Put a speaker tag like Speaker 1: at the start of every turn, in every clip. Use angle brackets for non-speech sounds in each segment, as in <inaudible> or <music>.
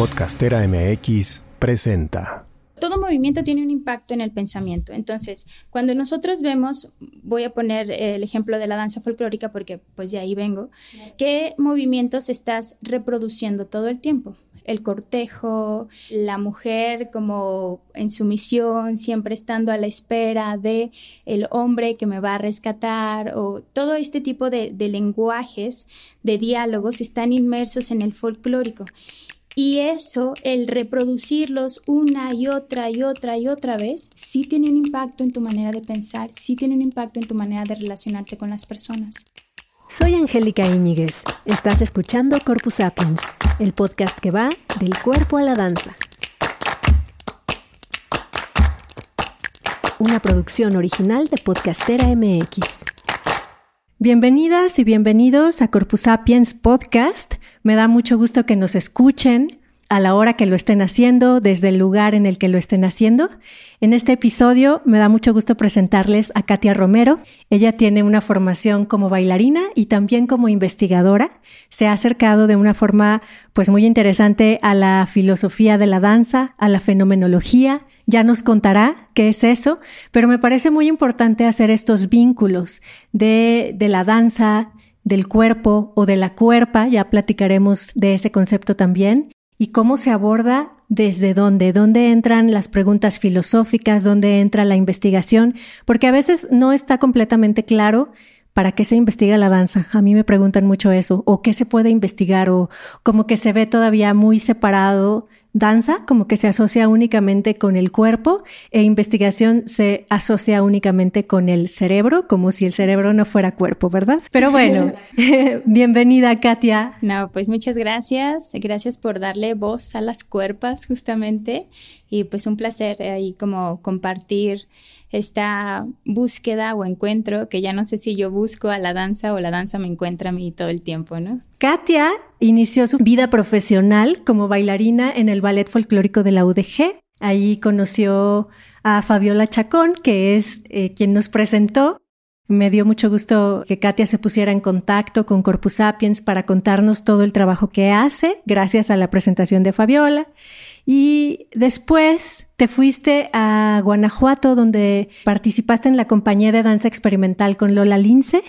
Speaker 1: Podcastera MX presenta.
Speaker 2: Todo movimiento tiene un impacto en el pensamiento. Entonces, cuando nosotros vemos, voy a poner el ejemplo de la danza folclórica porque pues de ahí vengo, ¿qué movimientos estás reproduciendo todo el tiempo? el cortejo, la mujer como en sumisión, siempre estando a la espera de el hombre que me va a rescatar o todo este tipo de, de lenguajes, de diálogos están inmersos en el folclórico. Y eso, el reproducirlos una y otra y otra y otra vez, sí tiene un impacto en tu manera de pensar, sí tiene un impacto en tu manera de relacionarte con las personas.
Speaker 3: Soy Angélica Íñiguez. Estás escuchando Corpus Sapiens, el podcast que va del cuerpo a la danza. Una producción original de Podcastera MX.
Speaker 4: Bienvenidas y bienvenidos a Corpus Sapiens Podcast. Me da mucho gusto que nos escuchen a la hora que lo estén haciendo, desde el lugar en el que lo estén haciendo. En este episodio me da mucho gusto presentarles a Katia Romero. Ella tiene una formación como bailarina y también como investigadora. Se ha acercado de una forma pues muy interesante a la filosofía de la danza, a la fenomenología. Ya nos contará qué es eso, pero me parece muy importante hacer estos vínculos de, de la danza, del cuerpo o de la cuerpa, ya platicaremos de ese concepto también, y cómo se aborda desde dónde, dónde entran las preguntas filosóficas, dónde entra la investigación, porque a veces no está completamente claro para qué se investiga la danza. A mí me preguntan mucho eso, o qué se puede investigar, o como que se ve todavía muy separado danza como que se asocia únicamente con el cuerpo e investigación se asocia únicamente con el cerebro, como si el cerebro no fuera cuerpo, ¿verdad? Pero bueno, <laughs> <laughs> bienvenida Katia.
Speaker 2: No, pues muchas gracias. Gracias por darle voz a las cuerpas justamente y pues un placer ahí como compartir esta búsqueda o encuentro que ya no sé si yo busco a la danza o la danza me encuentra a mí todo el tiempo, ¿no?
Speaker 4: Katia inició su vida profesional como bailarina en el Ballet Folclórico de la UDG. Ahí conoció a Fabiola Chacón, que es eh, quien nos presentó. Me dio mucho gusto que Katia se pusiera en contacto con Corpus Sapiens para contarnos todo el trabajo que hace, gracias a la presentación de Fabiola. Y después te fuiste a Guanajuato, donde participaste en la compañía de danza experimental con Lola Lince.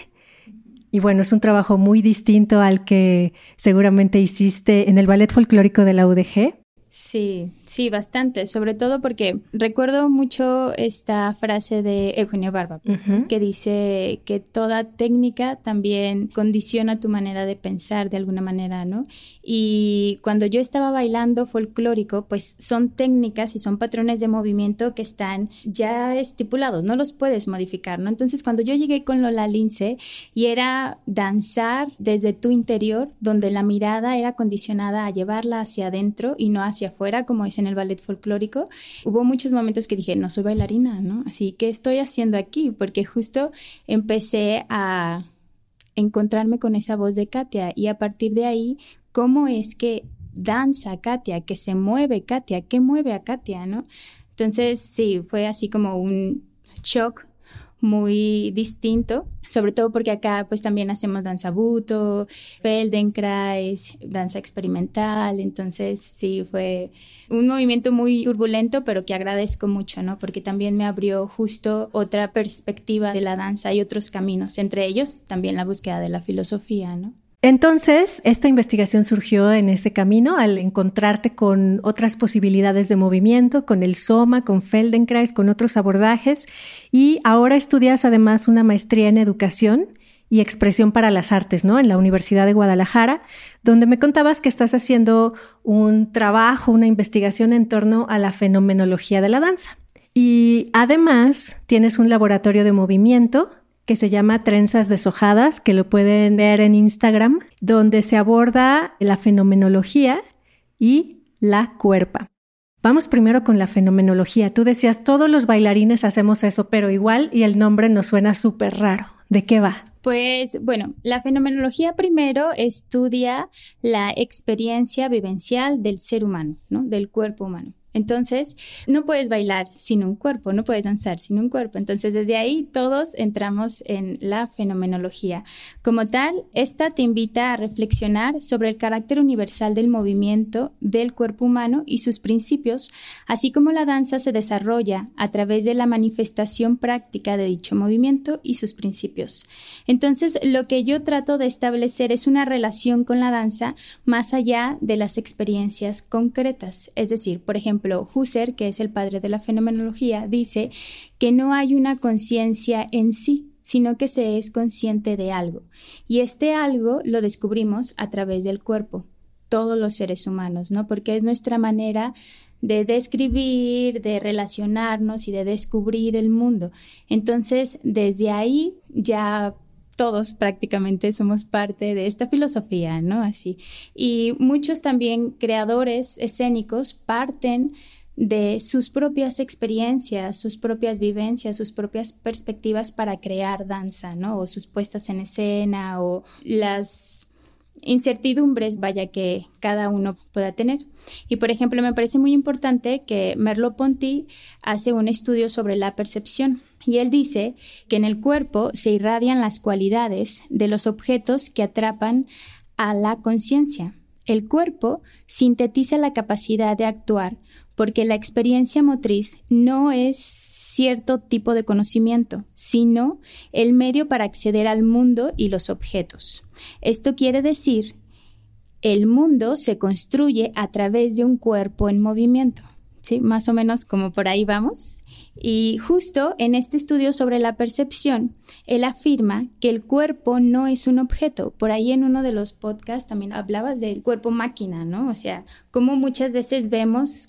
Speaker 4: Y bueno, es un trabajo muy distinto al que seguramente hiciste en el ballet folclórico de la UDG.
Speaker 2: Sí, sí, bastante, sobre todo porque recuerdo mucho esta frase de Eugenio Barba, que dice que toda técnica también condiciona tu manera de pensar de alguna manera, ¿no? Y cuando yo estaba bailando folclórico, pues son técnicas y son patrones de movimiento que están ya estipulados, no los puedes modificar, ¿no? Entonces, cuando yo llegué con Lola Lince y era danzar desde tu interior, donde la mirada era condicionada a llevarla hacia adentro y no hacia afuera, como es en el ballet folclórico, hubo muchos momentos que dije, no soy bailarina, ¿no? Así que estoy haciendo aquí, porque justo empecé a encontrarme con esa voz de Katia y a partir de ahí, ¿cómo es que danza Katia, que se mueve Katia, qué mueve a Katia, ¿no? Entonces, sí, fue así como un shock muy distinto, sobre todo porque acá pues también hacemos danza buto, Feldenkrais, danza experimental, entonces sí fue un movimiento muy turbulento, pero que agradezco mucho, ¿no? Porque también me abrió justo otra perspectiva de la danza y otros caminos, entre ellos también la búsqueda de la filosofía, ¿no?
Speaker 4: Entonces, esta investigación surgió en ese camino al encontrarte con otras posibilidades de movimiento, con el Soma, con Feldenkrais, con otros abordajes, y ahora estudias además una maestría en educación y expresión para las artes, ¿no? En la Universidad de Guadalajara, donde me contabas que estás haciendo un trabajo, una investigación en torno a la fenomenología de la danza. Y además tienes un laboratorio de movimiento que se llama Trenzas deshojadas, que lo pueden ver en Instagram, donde se aborda la fenomenología y la cuerpa. Vamos primero con la fenomenología. Tú decías, todos los bailarines hacemos eso, pero igual y el nombre nos suena súper raro. ¿De qué va?
Speaker 2: Pues bueno, la fenomenología primero estudia la experiencia vivencial del ser humano, ¿no? Del cuerpo humano. Entonces, no puedes bailar sin un cuerpo, no puedes danzar sin un cuerpo. Entonces, desde ahí todos entramos en la fenomenología. Como tal, esta te invita a reflexionar sobre el carácter universal del movimiento del cuerpo humano y sus principios, así como la danza se desarrolla a través de la manifestación práctica de dicho movimiento y sus principios. Entonces, lo que yo trato de establecer es una relación con la danza más allá de las experiencias concretas. Es decir, por ejemplo, Husserl, que es el padre de la fenomenología, dice que no hay una conciencia en sí, sino que se es consciente de algo. Y este algo lo descubrimos a través del cuerpo, todos los seres humanos, ¿no? Porque es nuestra manera de describir, de relacionarnos y de descubrir el mundo. Entonces, desde ahí ya todos prácticamente somos parte de esta filosofía, ¿no? Así. Y muchos también creadores escénicos parten de sus propias experiencias, sus propias vivencias, sus propias perspectivas para crear danza, ¿no? O sus puestas en escena o las incertidumbres, vaya, que cada uno pueda tener. Y por ejemplo, me parece muy importante que Merleau-Ponty hace un estudio sobre la percepción y él dice que en el cuerpo se irradian las cualidades de los objetos que atrapan a la conciencia. El cuerpo sintetiza la capacidad de actuar porque la experiencia motriz no es cierto tipo de conocimiento, sino el medio para acceder al mundo y los objetos. Esto quiere decir, el mundo se construye a través de un cuerpo en movimiento. ¿Sí? Más o menos como por ahí vamos. Y justo en este estudio sobre la percepción, él afirma que el cuerpo no es un objeto. Por ahí en uno de los podcasts también hablabas del cuerpo máquina, ¿no? O sea, como muchas veces vemos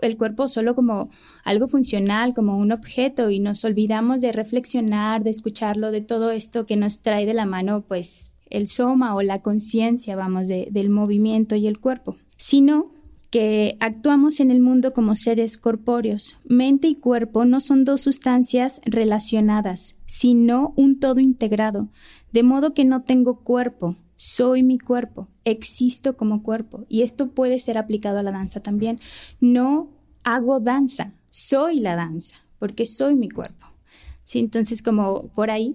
Speaker 2: el cuerpo solo como algo funcional, como un objeto y nos olvidamos de reflexionar, de escucharlo, de todo esto que nos trae de la mano, pues el soma o la conciencia, vamos, del movimiento y el cuerpo, sino que actuamos en el mundo como seres corpóreos. Mente y cuerpo no son dos sustancias relacionadas, sino un todo integrado, de modo que no tengo cuerpo, soy mi cuerpo, existo como cuerpo. Y esto puede ser aplicado a la danza también. No hago danza, soy la danza, porque soy mi cuerpo. ¿Sí? Entonces, como por ahí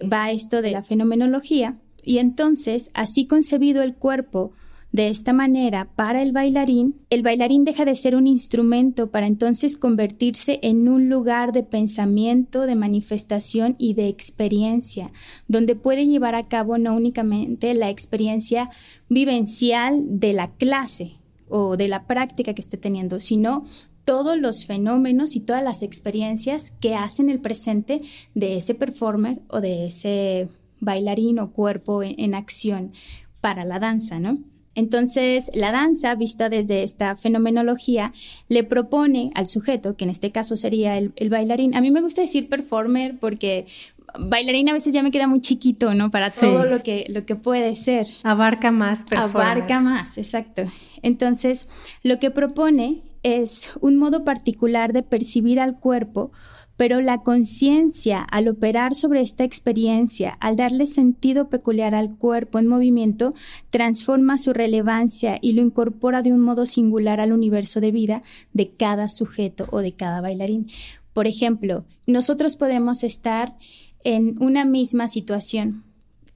Speaker 2: va esto de la fenomenología. Y entonces, así concebido el cuerpo de esta manera, para el bailarín, el bailarín deja de ser un instrumento para entonces convertirse en un lugar de pensamiento, de manifestación y de experiencia, donde puede llevar a cabo no únicamente la experiencia vivencial de la clase o de la práctica que esté teniendo, sino todos los fenómenos y todas las experiencias que hacen el presente de ese performer o de ese bailarín o cuerpo en, en acción para la danza, ¿no? Entonces, la danza, vista desde esta fenomenología, le propone al sujeto, que en este caso sería el, bailarín, a mí me gusta decir performer porque bailarín a veces ya me queda muy chiquito, ¿no? Para todo lo que, lo que puede ser.
Speaker 4: Abarca más
Speaker 2: performer. Abarca más, exacto. Entonces, lo que propone es un modo particular de percibir al cuerpo pero la conciencia, al operar sobre esta experiencia, al darle sentido peculiar al cuerpo en movimiento, transforma su relevancia y lo incorpora de un modo singular al universo de vida de cada sujeto o de cada bailarín. Por ejemplo, nosotros podemos estar en una misma situación,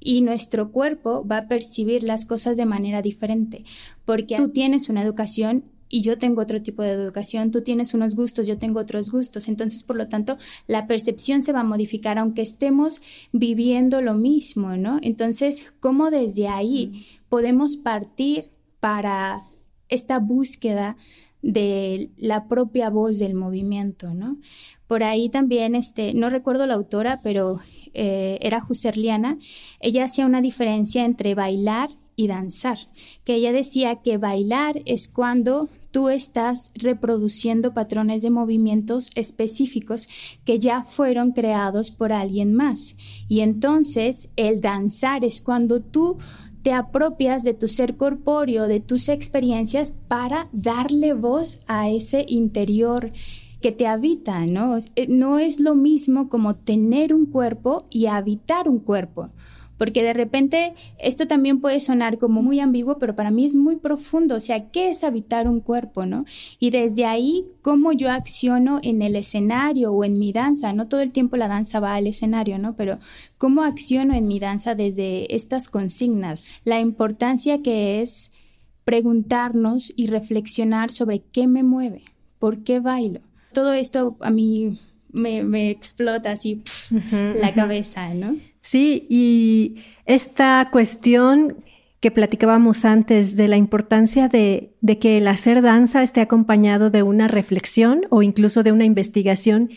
Speaker 2: y nuestro cuerpo va a percibir las cosas de manera diferente, porque tú tienes una educación y yo tengo otro tipo de educación, tú tienes unos gustos, yo tengo otros gustos. Entonces, por lo tanto, la percepción se va a modificar aunque estemos viviendo lo mismo, ¿no? Entonces, ¿cómo desde ahí podemos partir para esta búsqueda de la propia voz del movimiento, ¿no? Por ahí también, este, no recuerdo la autora, pero eh, era Husserliana, ella hacía una diferencia entre bailar y danzar, que ella decía que bailar es cuando tú estás reproduciendo patrones de movimientos específicos que ya fueron creados por alguien más. Y entonces el danzar es cuando tú te apropias de tu ser corpóreo, de tus experiencias para darle voz a ese interior que te habita, ¿no? No es lo mismo como tener un cuerpo y habitar un cuerpo porque de repente esto también puede sonar como muy ambiguo, pero para mí es muy profundo, o sea, ¿qué es habitar un cuerpo, no? Y desde ahí, ¿cómo yo acciono en el escenario o en mi danza? No todo el tiempo la danza va al escenario, ¿no? Pero ¿cómo acciono en mi danza desde estas consignas? La importancia que es preguntarnos y reflexionar sobre qué me mueve, por qué bailo. Todo esto a mí me, explota así la cabeza, ¿no?
Speaker 4: Sí, y esta cuestión que platicábamos antes de la importancia de, de, que el hacer danza esté acompañado de una reflexión o incluso de una investigación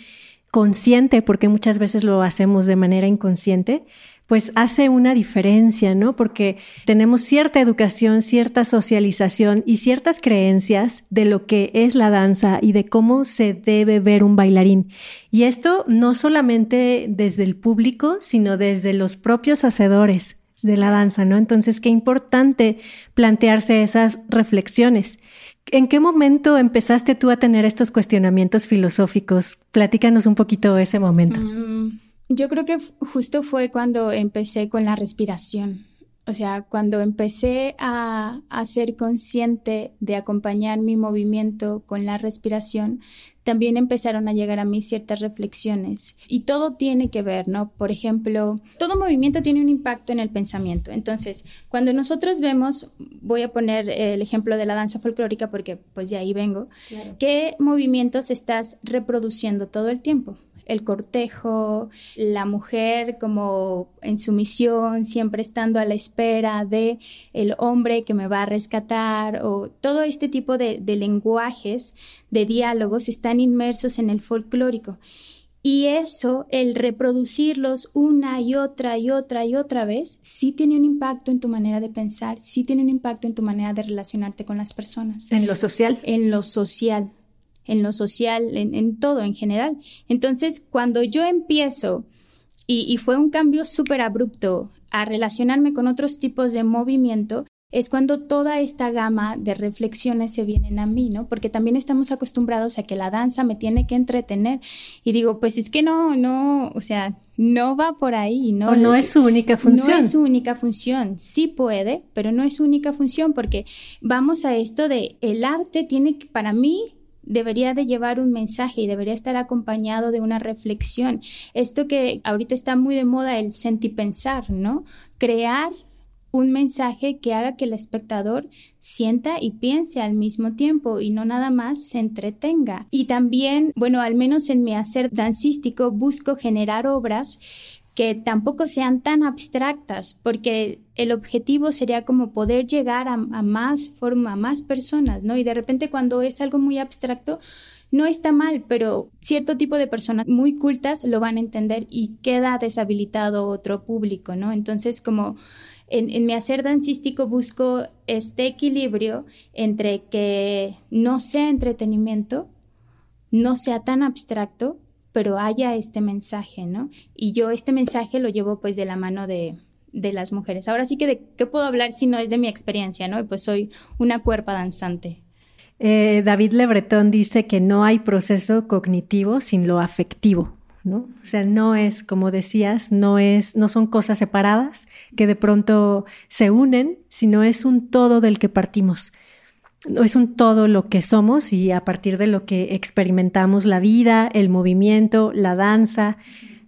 Speaker 4: consciente, porque muchas veces lo hacemos de manera inconsciente, pues hace una diferencia, ¿no? Porque tenemos cierta educación, cierta socialización y ciertas creencias de lo que es la danza y de cómo se debe ver un bailarín. Y esto no solamente desde el público, sino desde los propios hacedores de la danza, ¿no? Entonces, qué importante plantearse esas reflexiones. ¿En qué momento empezaste tú a tener estos cuestionamientos filosóficos? Platícanos un poquito ese momento.
Speaker 2: Mm, yo creo que justo fue cuando empecé con la respiración. O sea, cuando empecé a, ser consciente de acompañar mi movimiento con la respiración, también empezaron a llegar a mí ciertas reflexiones. Y todo tiene que ver, ¿no? Por ejemplo, todo movimiento tiene un impacto en el pensamiento. Entonces, cuando nosotros vemos, voy a poner el ejemplo de la danza folclórica porque pues de ahí vengo, ¿qué movimientos estás reproduciendo todo el tiempo? El cortejo, la mujer como en sumisión, siempre estando a la espera de el hombre que me va a rescatar o todo este tipo de, de lenguajes, de diálogos están inmersos en el folclórico. Y eso, el reproducirlos una y otra y otra y otra vez, sí tiene un impacto en tu manera de pensar, sí tiene un impacto en tu manera de relacionarte con las personas.
Speaker 4: En lo social.
Speaker 2: En lo social en lo social, en, todo en general. Entonces, cuando yo empiezo, y, fue un cambio súper abrupto, a relacionarme con otros tipos de movimiento, es cuando toda esta gama de reflexiones se vienen a mí, ¿no? Porque también estamos acostumbrados a que la danza me tiene que entretener. Y digo, pues es que no, no, o sea, no va por ahí, ¿no?
Speaker 4: O no es su única función.
Speaker 2: No es su única función. Sí puede, pero no es su única función porque vamos a esto de el arte tiene para mí, debería de llevar un mensaje y debería estar acompañado de una reflexión. Esto que ahorita está muy de moda, el sentipensar, ¿no? Crear un mensaje que haga que el espectador sienta y piense al mismo tiempo y no nada más se entretenga. Y también, bueno, al menos en mi hacer dancístico busco generar obras que tampoco sean tan abstractas, porque el objetivo sería como poder llegar a, más forma, a más personas, ¿no? Y de repente cuando es algo muy abstracto, no está mal, pero cierto tipo de personas muy cultas lo van a entender y queda deshabilitado otro público, ¿no? Entonces, como en, en, mi hacer dancístico busco este equilibrio entre que no sea entretenimiento, no sea tan abstracto, pero haya este mensaje, ¿no? Y yo este mensaje lo llevo pues de la mano de, de las mujeres. Ahora sí que de qué puedo hablar si no es de mi experiencia, ¿no? Pues soy una cuerpa danzante.
Speaker 4: Eh, David Lebretón dice que no hay proceso cognitivo sin lo afectivo, ¿no? O sea, no es, como decías, no es, no son cosas separadas que de pronto se unen, sino es un todo del que partimos es un todo lo que somos y a partir de lo que experimentamos la vida, el movimiento, la danza.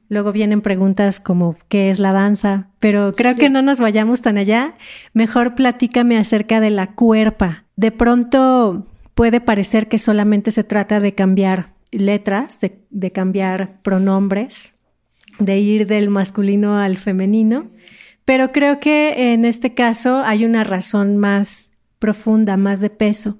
Speaker 4: Luego vienen preguntas como ¿qué es la danza? Pero creo que no nos vayamos tan allá. Mejor platícame acerca de la cuerpa. De pronto puede parecer que solamente se trata de cambiar letras, de, de cambiar pronombres, de ir del masculino al femenino, pero creo que en este caso hay una razón más profunda, más de peso.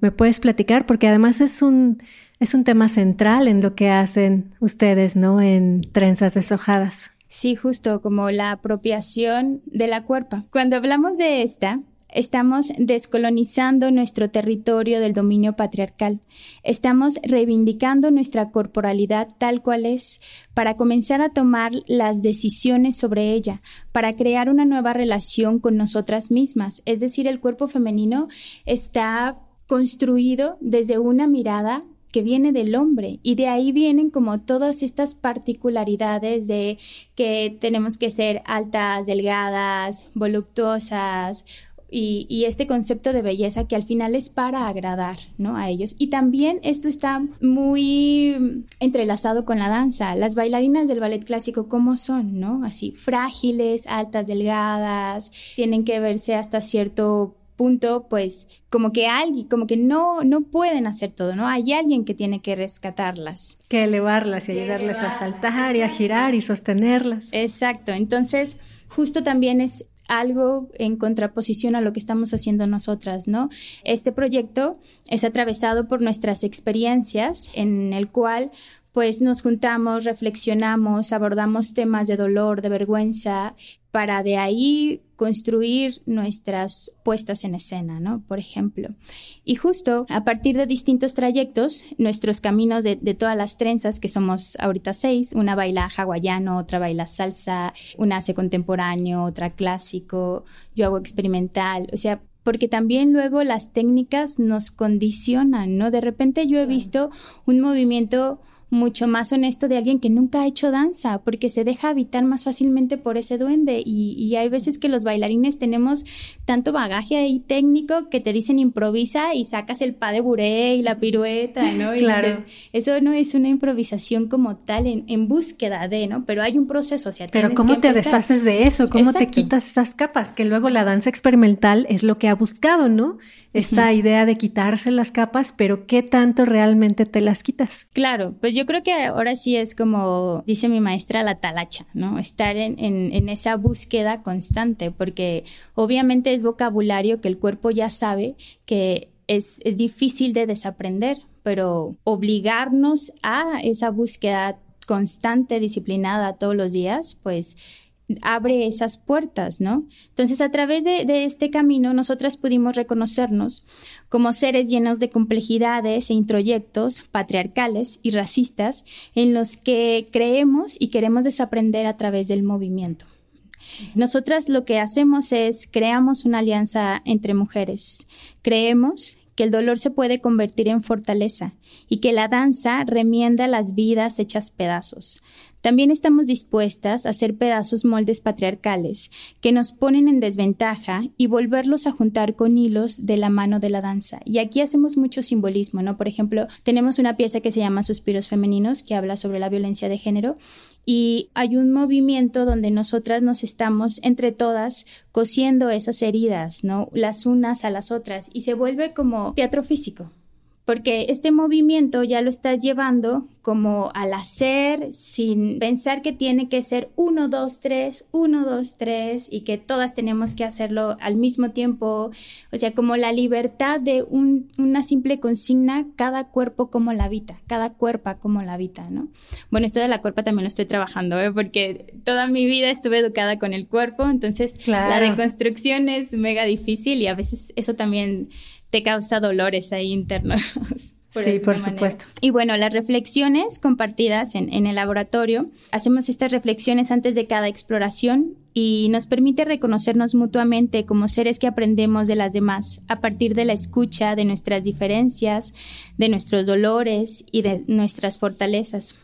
Speaker 4: ¿Me puedes platicar? Porque además es un, es un tema central en lo que hacen ustedes, ¿no? En trenzas deshojadas.
Speaker 2: Sí, justo como la apropiación de la cuerpa. Cuando hablamos de esta, Estamos descolonizando nuestro territorio del dominio patriarcal. Estamos reivindicando nuestra corporalidad tal cual es para comenzar a tomar las decisiones sobre ella, para crear una nueva relación con nosotras mismas. Es decir, el cuerpo femenino está construido desde una mirada que viene del hombre y de ahí vienen como todas estas particularidades de que tenemos que ser altas, delgadas, voluptuosas y, este concepto de belleza que al final es para agradar, ¿no? A ellos. Y también esto está muy entrelazado con la danza. Las bailarinas del ballet clásico, ¿cómo son, no? Así, frágiles, altas, delgadas, tienen que verse hasta cierto punto, pues como que alguien, como que no, no pueden hacer todo, ¿no? Hay alguien que tiene que rescatarlas.
Speaker 4: Que elevarlas y ayudarles a saltar y a girar y sostenerlas.
Speaker 2: Exacto, entonces justo también es algo en contraposición a lo que estamos haciendo nosotras, ¿no? Este proyecto es atravesado por nuestras experiencias en el cual pues nos juntamos, reflexionamos, abordamos temas de dolor, de vergüenza, para de ahí construir nuestras puestas en escena, ¿no? Por ejemplo. Y justo a partir de distintos trayectos, nuestros caminos de, todas las trenzas, que somos ahorita seis, una baila hawaiano, otra baila salsa, una hace contemporáneo, otra clásico, yo hago experimental, o sea, porque también luego las técnicas nos condicionan, ¿no? De repente yo he visto un movimiento mucho más honesto de alguien que nunca ha hecho danza, porque se deja habitar más fácilmente por ese duende. Y, hay veces que los bailarines tenemos tanto bagaje ahí técnico que te dicen improvisa y sacas el pa de buré y la pirueta, ¿no? Y claro. eso no es una improvisación como tal en, búsqueda de, ¿no? Pero hay un proceso, o sea,
Speaker 4: Pero ¿cómo te deshaces de eso? ¿Cómo te quitas esas capas? Que luego la danza experimental es lo que ha buscado, ¿no? Esta idea de quitarse las capas, pero ¿qué tanto realmente te las quitas?
Speaker 2: Claro, pues yo yo creo que ahora sí es como dice mi maestra, la talacha, ¿no? Estar en, en, esa búsqueda constante, porque obviamente es vocabulario que el cuerpo ya sabe que es, es difícil de desaprender, pero obligarnos a esa búsqueda constante, disciplinada todos los días, pues abre esas puertas, ¿no? Entonces, a través de, este camino, nosotras pudimos reconocernos como seres llenos de complejidades e introyectos patriarcales y racistas en los que creemos y queremos desaprender a través del movimiento. Nosotras lo que hacemos es creamos una alianza entre mujeres. Creemos que el dolor se puede convertir en fortaleza y que la danza remienda las vidas hechas pedazos. También estamos dispuestas a hacer pedazos moldes patriarcales que nos ponen en desventaja y volverlos a juntar con hilos de la mano de la danza. Y aquí hacemos mucho simbolismo, ¿no? Por ejemplo, tenemos una pieza que se llama Suspiros Femeninos, que habla sobre la violencia de género, y hay un movimiento donde nosotras nos estamos entre todas cosiendo esas heridas, ¿no? Las unas a las otras, y se vuelve como teatro físico porque este movimiento ya lo estás llevando como al hacer sin pensar que tiene que ser uno, dos, tres, uno, dos, tres y que todas tenemos que hacerlo al mismo tiempo, o sea, como la libertad de una simple consigna, cada cuerpo como la habita, cada cuerpo como la habita, ¿no? Bueno, esto de la cuerpa también lo estoy trabajando, ¿eh? porque toda mi vida estuve educada con el cuerpo, entonces la deconstrucción es mega difícil y a veces eso también te causa dolores ahí internos. <laughs>
Speaker 4: sí, por supuesto.
Speaker 2: Y bueno, las reflexiones compartidas en, en, el laboratorio, hacemos estas reflexiones antes de cada exploración y nos permite reconocernos mutuamente como seres que aprendemos de las demás a partir de la escucha de nuestras diferencias, de nuestros dolores y de nuestras fortalezas.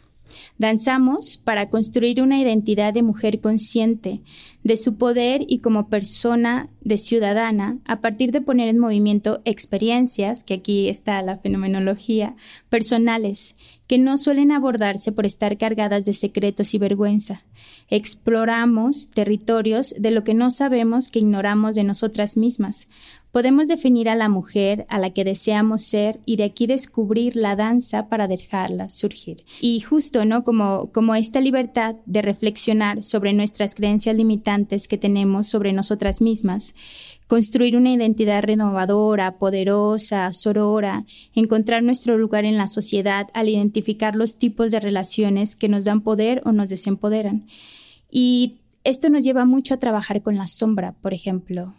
Speaker 2: Danzamos para construir una identidad de mujer consciente de su poder y como persona de ciudadana a partir de poner en movimiento experiencias, que aquí está la fenomenología, personales, que no suelen abordarse por estar cargadas de secretos y vergüenza. Exploramos territorios de lo que no sabemos que ignoramos de nosotras mismas, Podemos definir a la mujer a la que deseamos ser y de aquí descubrir la danza para dejarla surgir. Y justo, ¿no? Como, como esta libertad de reflexionar sobre nuestras creencias limitantes que tenemos sobre nosotras mismas, construir una identidad renovadora, poderosa, sorora, encontrar nuestro lugar en la sociedad al identificar los tipos de relaciones que nos dan poder o nos desempoderan. Y esto nos lleva mucho a trabajar con la sombra, por ejemplo,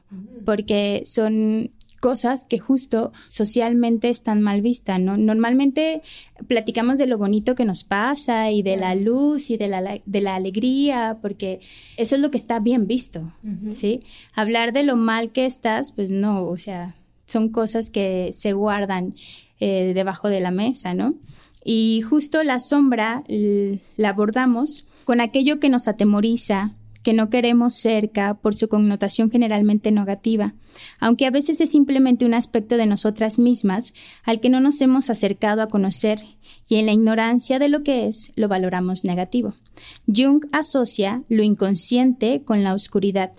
Speaker 2: porque son cosas que justo socialmente están mal vistas, ¿no? Normalmente platicamos de lo bonito que nos pasa y de la luz y de la, de la alegría, porque eso es lo que está bien visto, ¿sí? Hablar de lo mal que estás, pues no, o sea, son cosas que se guardan eh, debajo de la mesa, ¿no? Y justo la sombra la abordamos con aquello que nos atemoriza, que no queremos cerca por su connotación generalmente negativa, aunque a veces es simplemente un aspecto de nosotras mismas al que no nos hemos acercado a conocer y en la ignorancia de lo que es lo valoramos negativo. Jung asocia lo inconsciente con la oscuridad.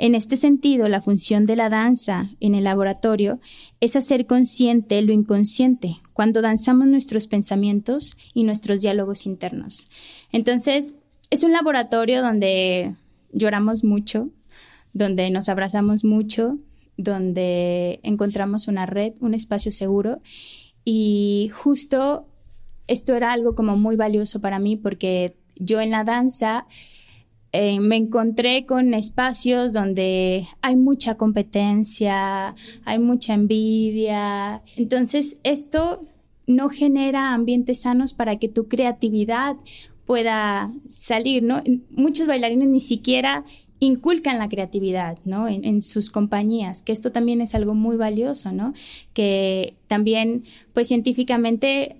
Speaker 2: En este sentido, la función de la danza en el laboratorio es hacer consciente lo inconsciente cuando danzamos nuestros pensamientos y nuestros diálogos internos. Entonces, es un laboratorio donde lloramos mucho, donde nos abrazamos mucho, donde encontramos una red, un espacio seguro. Y justo esto era algo como muy valioso para mí porque yo en la danza eh, me encontré con espacios donde hay mucha competencia, hay mucha envidia. Entonces esto no genera ambientes sanos para que tu creatividad pueda salir, ¿no? Muchos bailarines ni siquiera inculcan la creatividad, ¿no? En, sus compañías, que esto también es algo muy valioso, ¿no? Que también, pues científicamente,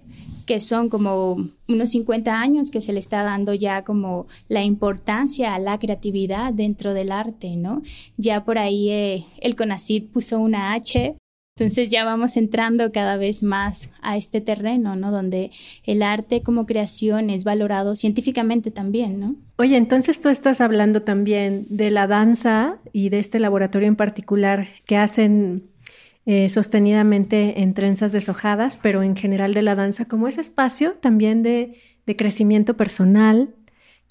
Speaker 2: que son como unos 50 años que se le está dando ya como la importancia a la creatividad dentro del arte, ¿no? Ya por ahí eh, el CONACYT puso una H entonces ya vamos entrando cada vez más a este terreno, ¿no? Donde el arte como creación es valorado científicamente también, ¿no?
Speaker 4: Oye, entonces tú estás hablando también de la danza y de este laboratorio en particular que hacen eh, sostenidamente en trenzas deshojadas, pero en general de la danza como ese espacio también de, de crecimiento personal,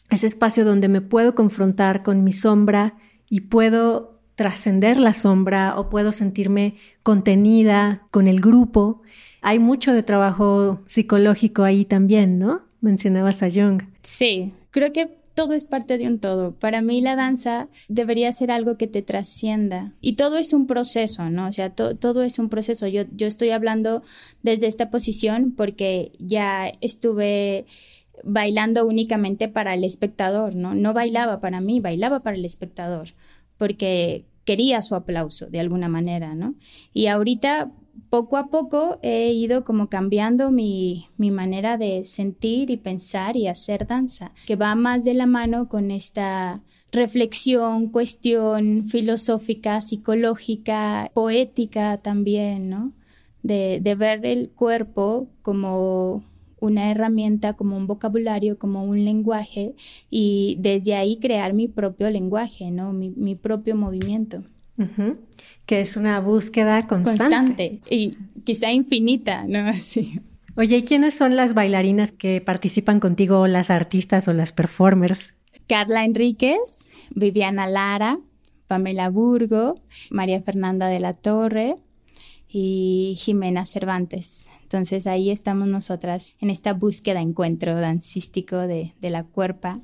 Speaker 4: ese espacio donde me puedo confrontar con mi sombra y puedo trascender la sombra o puedo sentirme contenida con el grupo. Hay mucho de trabajo psicológico ahí también, ¿no? Mencionabas a Jung.
Speaker 2: Sí, creo que todo es parte de un todo. Para mí la danza debería ser algo que te trascienda. Y todo es un proceso, ¿no? O sea, todo es un proceso. Yo, yo estoy hablando desde esta posición porque ya estuve bailando únicamente para el espectador, ¿no? No bailaba para mí, bailaba para el espectador porque quería su aplauso de alguna manera, ¿no? Y ahorita, poco a poco, he ido como cambiando mi, mi manera de sentir y pensar y hacer danza, que va más de la mano con esta reflexión, cuestión filosófica, psicológica, poética también, ¿no? De, de ver el cuerpo como una herramienta, como un vocabulario, como un lenguaje y desde ahí crear mi propio lenguaje, ¿no? Mi, propio movimiento.
Speaker 4: Que es una búsqueda constante.
Speaker 2: Constante y quizá infinita, ¿no? <laughs> Así.
Speaker 4: Oye, ¿y quiénes son las bailarinas que participan contigo, las artistas o las performers?
Speaker 2: Carla Enríquez, Viviana Lara, Pamela Burgo, María Fernanda de la Torre y Jimena Cervantes. Entonces ahí estamos nosotras en esta búsqueda, encuentro dancístico de, de la cuerpa,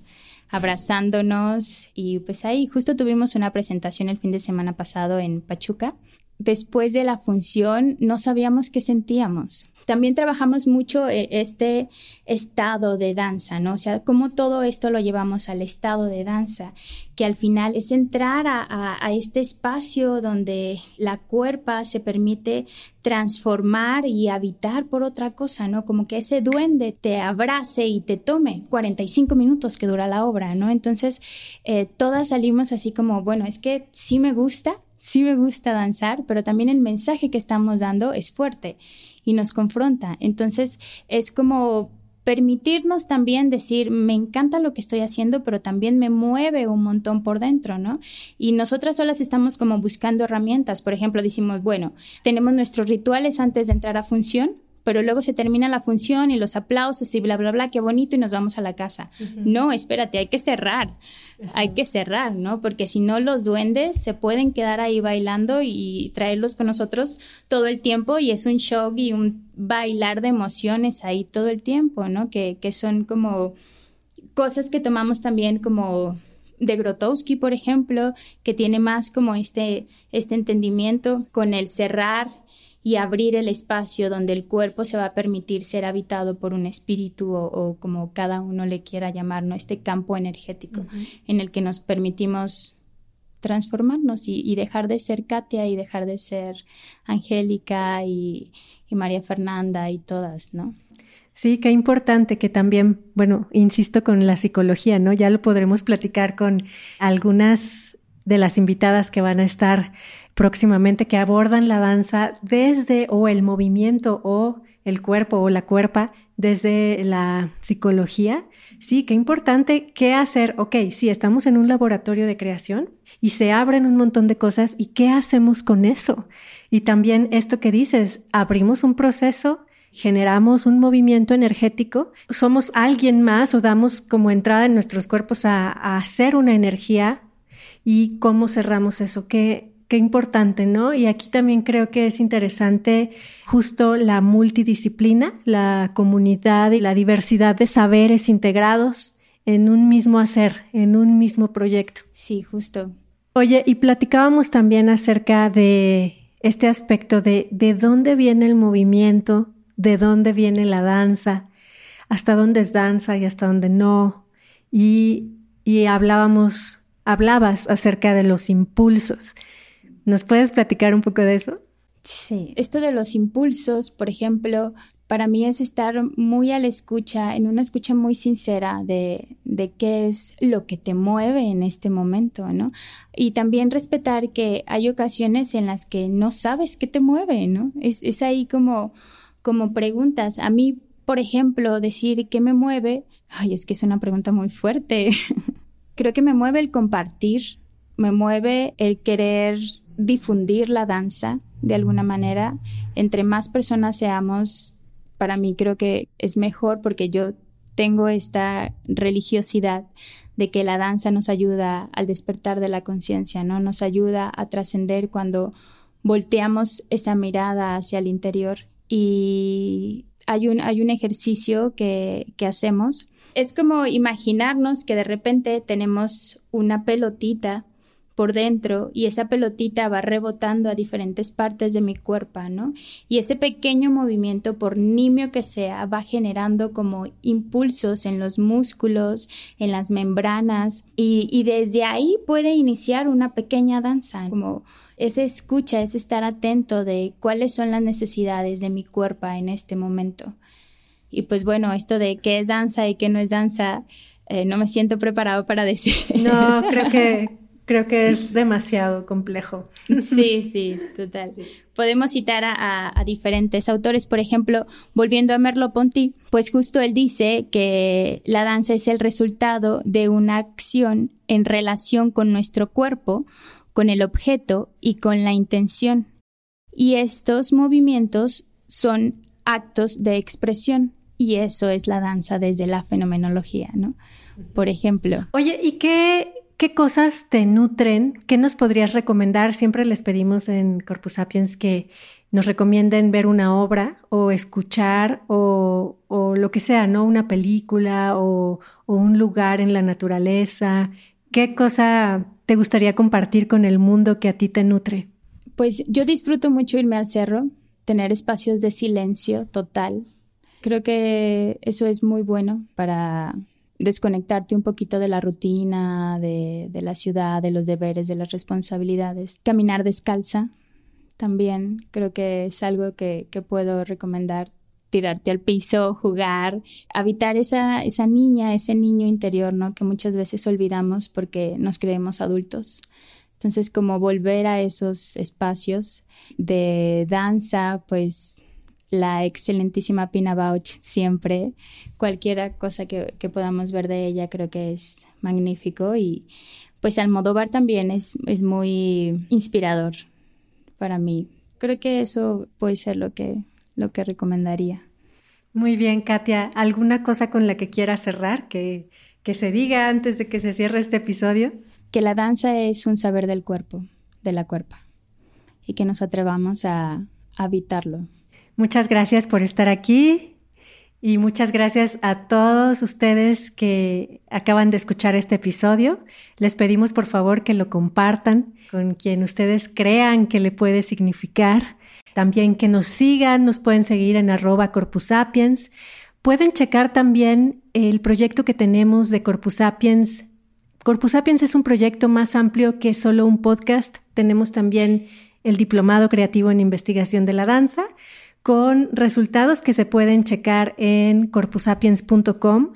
Speaker 2: abrazándonos y pues ahí justo tuvimos una presentación el fin de semana pasado en Pachuca. Después de la función no sabíamos qué sentíamos. También trabajamos mucho eh, este estado de danza, ¿no? O sea, cómo todo esto lo llevamos al estado de danza, que al final es entrar a, este espacio donde la cuerpa se permite transformar y habitar por otra cosa, ¿no? Como que ese duende te abrace y te tome 45 minutos que dura la obra, ¿no? Entonces, eh, todas salimos así como, bueno, es que sí me gusta, sí me gusta danzar, pero también el mensaje que estamos dando es fuerte y nos confronta. Entonces es como permitirnos también decir, me encanta lo que estoy haciendo, pero también me mueve un montón por dentro, ¿no? Y nosotras solas estamos como buscando herramientas. Por ejemplo, decimos, bueno, tenemos nuestros rituales antes de entrar a función, pero luego se termina la función y los aplausos y bla, bla, bla, qué bonito y nos vamos a la casa. No, espérate, hay que cerrar, hay que cerrar, ¿no? Porque si no, los duendes se pueden quedar ahí bailando y traerlos con nosotros todo el tiempo y es un shock y un bailar de emociones ahí todo el tiempo, ¿no? Que, que son como cosas que tomamos también como de Grotowski, por ejemplo, que tiene más como este, este entendimiento con el cerrar y abrir el espacio donde el cuerpo se va a permitir ser habitado por un espíritu o, como cada uno le quiera llamar, ¿no? este campo energético en el que nos permitimos transformarnos y, dejar de ser Katia y dejar de ser Angélica y, y María Fernanda y todas, ¿no?
Speaker 4: Sí, qué importante que también, bueno, insisto con la psicología, ¿no? Ya lo podremos platicar con algunas de las invitadas que van a estar próximamente que abordan la danza desde o el movimiento o el cuerpo o la cuerpa desde la psicología. Sí, qué importante, qué hacer. Ok, sí, estamos en un laboratorio de creación y se abren un montón de cosas y qué hacemos con eso. Y también esto que dices, abrimos un proceso generamos un movimiento energético, somos alguien más o damos como entrada en nuestros cuerpos a, hacer una energía y cómo cerramos eso, qué, qué importante, ¿no? Y aquí también creo que es interesante justo la multidisciplina, la comunidad y la diversidad de saberes integrados en un mismo hacer, en un mismo proyecto.
Speaker 2: Sí, justo.
Speaker 4: Oye, y platicábamos también acerca de este aspecto de de dónde viene el movimiento, de dónde viene la danza, hasta dónde es danza y hasta dónde no. Y, y hablábamos, hablabas acerca de los impulsos. ¿Nos puedes platicar un poco de eso?
Speaker 2: Sí, esto de los impulsos, por ejemplo, para mí es estar muy a la escucha, en una escucha muy sincera de, de, qué es lo que te mueve en este momento, ¿no? Y también respetar que hay ocasiones en las que no sabes qué te mueve, ¿no? Es, es ahí como como preguntas. A mí, por ejemplo, decir qué me mueve, ay, es que es una pregunta muy fuerte. <laughs> Creo que me mueve el compartir, me mueve el querer difundir la danza de alguna manera. Entre más personas seamos, para mí creo que es mejor porque yo tengo esta religiosidad de que la danza nos ayuda al despertar de la conciencia, ¿no? Nos ayuda a trascender cuando volteamos esa mirada hacia el interior y hay un, hay un ejercicio que, que hacemos. Es como imaginarnos que de repente tenemos una pelotita por dentro y esa pelotita va rebotando a diferentes partes de mi cuerpo, ¿no? Y ese pequeño movimiento, por nimio que sea, va generando como impulsos en los músculos, en las membranas y, desde ahí puede iniciar una pequeña danza, como ese escucha, es estar atento de cuáles son las necesidades de mi cuerpo en este momento. Y pues bueno, esto de qué es danza y qué no es danza, eh, no me siento preparado para decir.
Speaker 4: No, creo que creo que es <laughs> demasiado complejo.
Speaker 2: Sí, <laughs> sí, total. Podemos citar a, diferentes autores, por ejemplo, volviendo a Merleau-Ponty, pues justo él dice que la danza es el resultado de una acción en relación con nuestro cuerpo, con el objeto y con la intención. Y estos movimientos son actos de expresión y eso es la danza desde la fenomenología, ¿no? Por ejemplo.
Speaker 4: Oye, ¿y qué ¿Qué cosas te nutren? ¿Qué nos podrías recomendar? Siempre les pedimos en Corpus Sapiens que nos recomienden ver una obra o escuchar o, lo que sea, ¿no? Una película o, un lugar en la naturaleza. ¿Qué cosa te gustaría compartir con el mundo que a ti te nutre?
Speaker 2: Pues yo disfruto mucho irme al cerro, tener espacios de silencio total. Creo que eso es muy bueno para desconectarte un poquito de la rutina, de, la ciudad, de los deberes, de las responsabilidades. Caminar descalza también creo que es algo que, puedo recomendar. Tirarte al piso, jugar, habitar esa, esa niña, ese niño interior, ¿no? Que muchas veces olvidamos porque nos creemos adultos. Entonces, como volver a esos espacios de danza, pues la excelentísima Pina Bauch siempre. Cualquier cosa que, podamos ver de ella creo que es magnífico y pues Almodóvar también es, es muy inspirador para mí. Creo que eso puede ser lo que, lo que recomendaría.
Speaker 4: Muy bien, Katia. ¿Alguna cosa con la que quiera cerrar que, que se diga antes de que se cierre este episodio?
Speaker 2: Que la danza es un saber del cuerpo, de la cuerpa, y que nos atrevamos a habitarlo.
Speaker 4: Muchas gracias por estar aquí y muchas gracias a todos ustedes que acaban de escuchar este episodio. Les pedimos por favor que lo compartan con quien ustedes crean que le puede significar. También que nos sigan, nos pueden seguir en arroba Corpus Sapiens. Pueden checar también el proyecto que tenemos de Corpus Sapiens Corpus Sapiens es un proyecto más amplio que solo un podcast. Tenemos también el Diplomado Creativo en Investigación de la Danza, con resultados que se pueden checar en corpusapiens.com.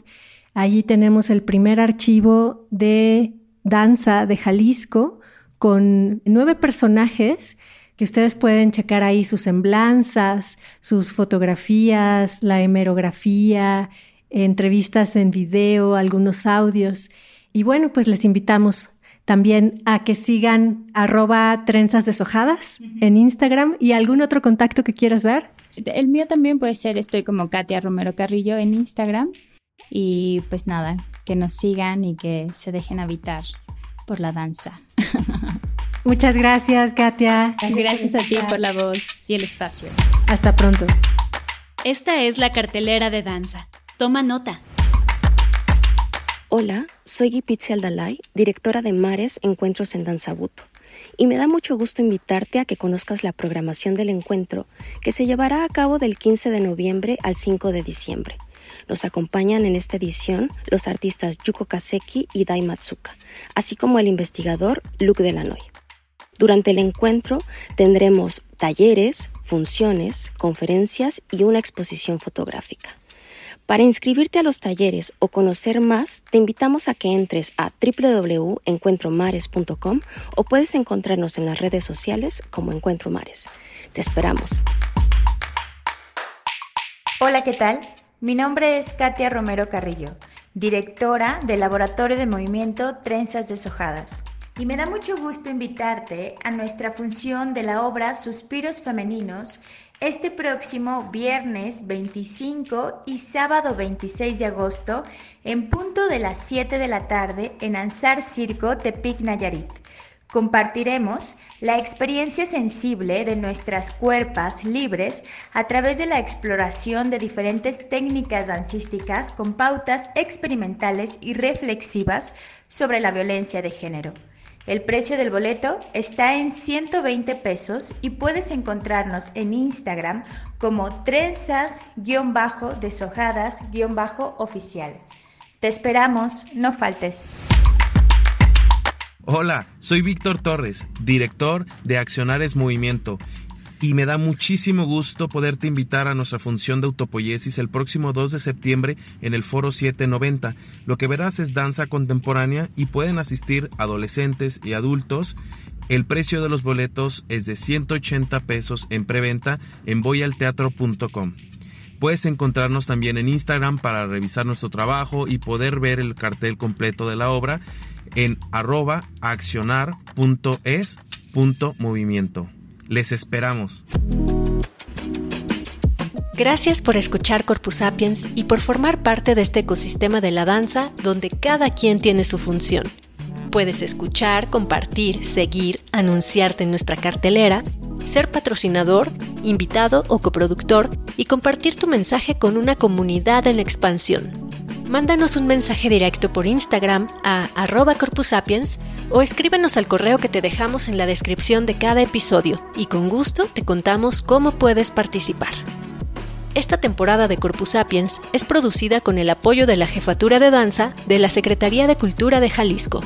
Speaker 4: Allí tenemos el primer archivo de danza de Jalisco con nueve personajes que ustedes pueden checar ahí sus semblanzas, sus fotografías, la hemerografía, entrevistas en video, algunos audios. Y bueno, pues les invitamos también a que sigan arroba trenzas deshojadas en Instagram y algún otro contacto que quieras dar.
Speaker 5: El mío también puede ser, estoy como Katia Romero Carrillo en Instagram. Y pues nada, que nos sigan y que se dejen habitar por la danza. <laughs>
Speaker 4: Muchas gracias, Katia.
Speaker 5: Gracias a ti por la voz y el espacio.
Speaker 4: Hasta pronto.
Speaker 6: Esta es la cartelera de danza. Toma nota.
Speaker 7: Hola, soy Gipitzi Aldalay, directora de Mares Encuentros en Danzabuto, y me da mucho gusto invitarte a que conozcas la programación del encuentro que se llevará a cabo del 15 de noviembre al 5 de diciembre. Nos acompañan en esta edición los artistas Yuko Kaseki y Dai Matsuka, así como el investigador Luke Delanoy. Durante el encuentro tendremos talleres, funciones, conferencias y una exposición fotográfica. Para inscribirte a los talleres o conocer más, te invitamos a que entres a www.encuentromares.com o puedes encontrarnos en las redes sociales como Encuentro Mares. Te esperamos.
Speaker 2: Hola, ¿qué tal? Mi nombre es Katia Romero Carrillo, directora del Laboratorio de Movimiento Trenzas Deshojadas. Y me da mucho gusto invitarte a nuestra función de la obra Suspiros Femeninos este próximo viernes 25 y sábado 26 de agosto en punto de las 7 de la tarde en Ansar Circo Tepic Nayarit. Compartiremos la experiencia sensible de nuestras cuerpas libres a través de la exploración de diferentes técnicas dancísticas con pautas experimentales y reflexivas sobre la violencia de género. El precio del boleto está en 120 pesos y puedes encontrarnos en Instagram como trenzas-deshojadas-oficial. Te esperamos, no faltes.
Speaker 8: Hola, soy Víctor Torres, director de Accionares Movimiento y me da muchísimo gusto poderte invitar a nuestra función de autopoiesis el próximo 2 de septiembre en el Foro 790. Lo que verás es danza contemporánea y pueden asistir adolescentes y adultos. El precio de los boletos es de 180 pesos en preventa en voyalteatro.com. Puedes encontrarnos también en Instagram para revisar nuestro trabajo y poder ver el cartel completo de la obra en arroba accionar.es.movimiento. Les esperamos.
Speaker 6: Gracias por escuchar Corpus Sapiens y por formar parte de este ecosistema de la danza donde cada quien tiene su función. Puedes escuchar, compartir, seguir, anunciarte en nuestra cartelera, ser patrocinador, invitado o coproductor y compartir tu mensaje con una comunidad en expansión mándanos un mensaje directo por Instagram a arroba corpusapiens o escríbenos al correo que te dejamos en la descripción de cada episodio y con gusto te contamos cómo puedes participar. Esta temporada de Corpus Sapiens es producida con el apoyo de la Jefatura de Danza de la Secretaría de Cultura de Jalisco.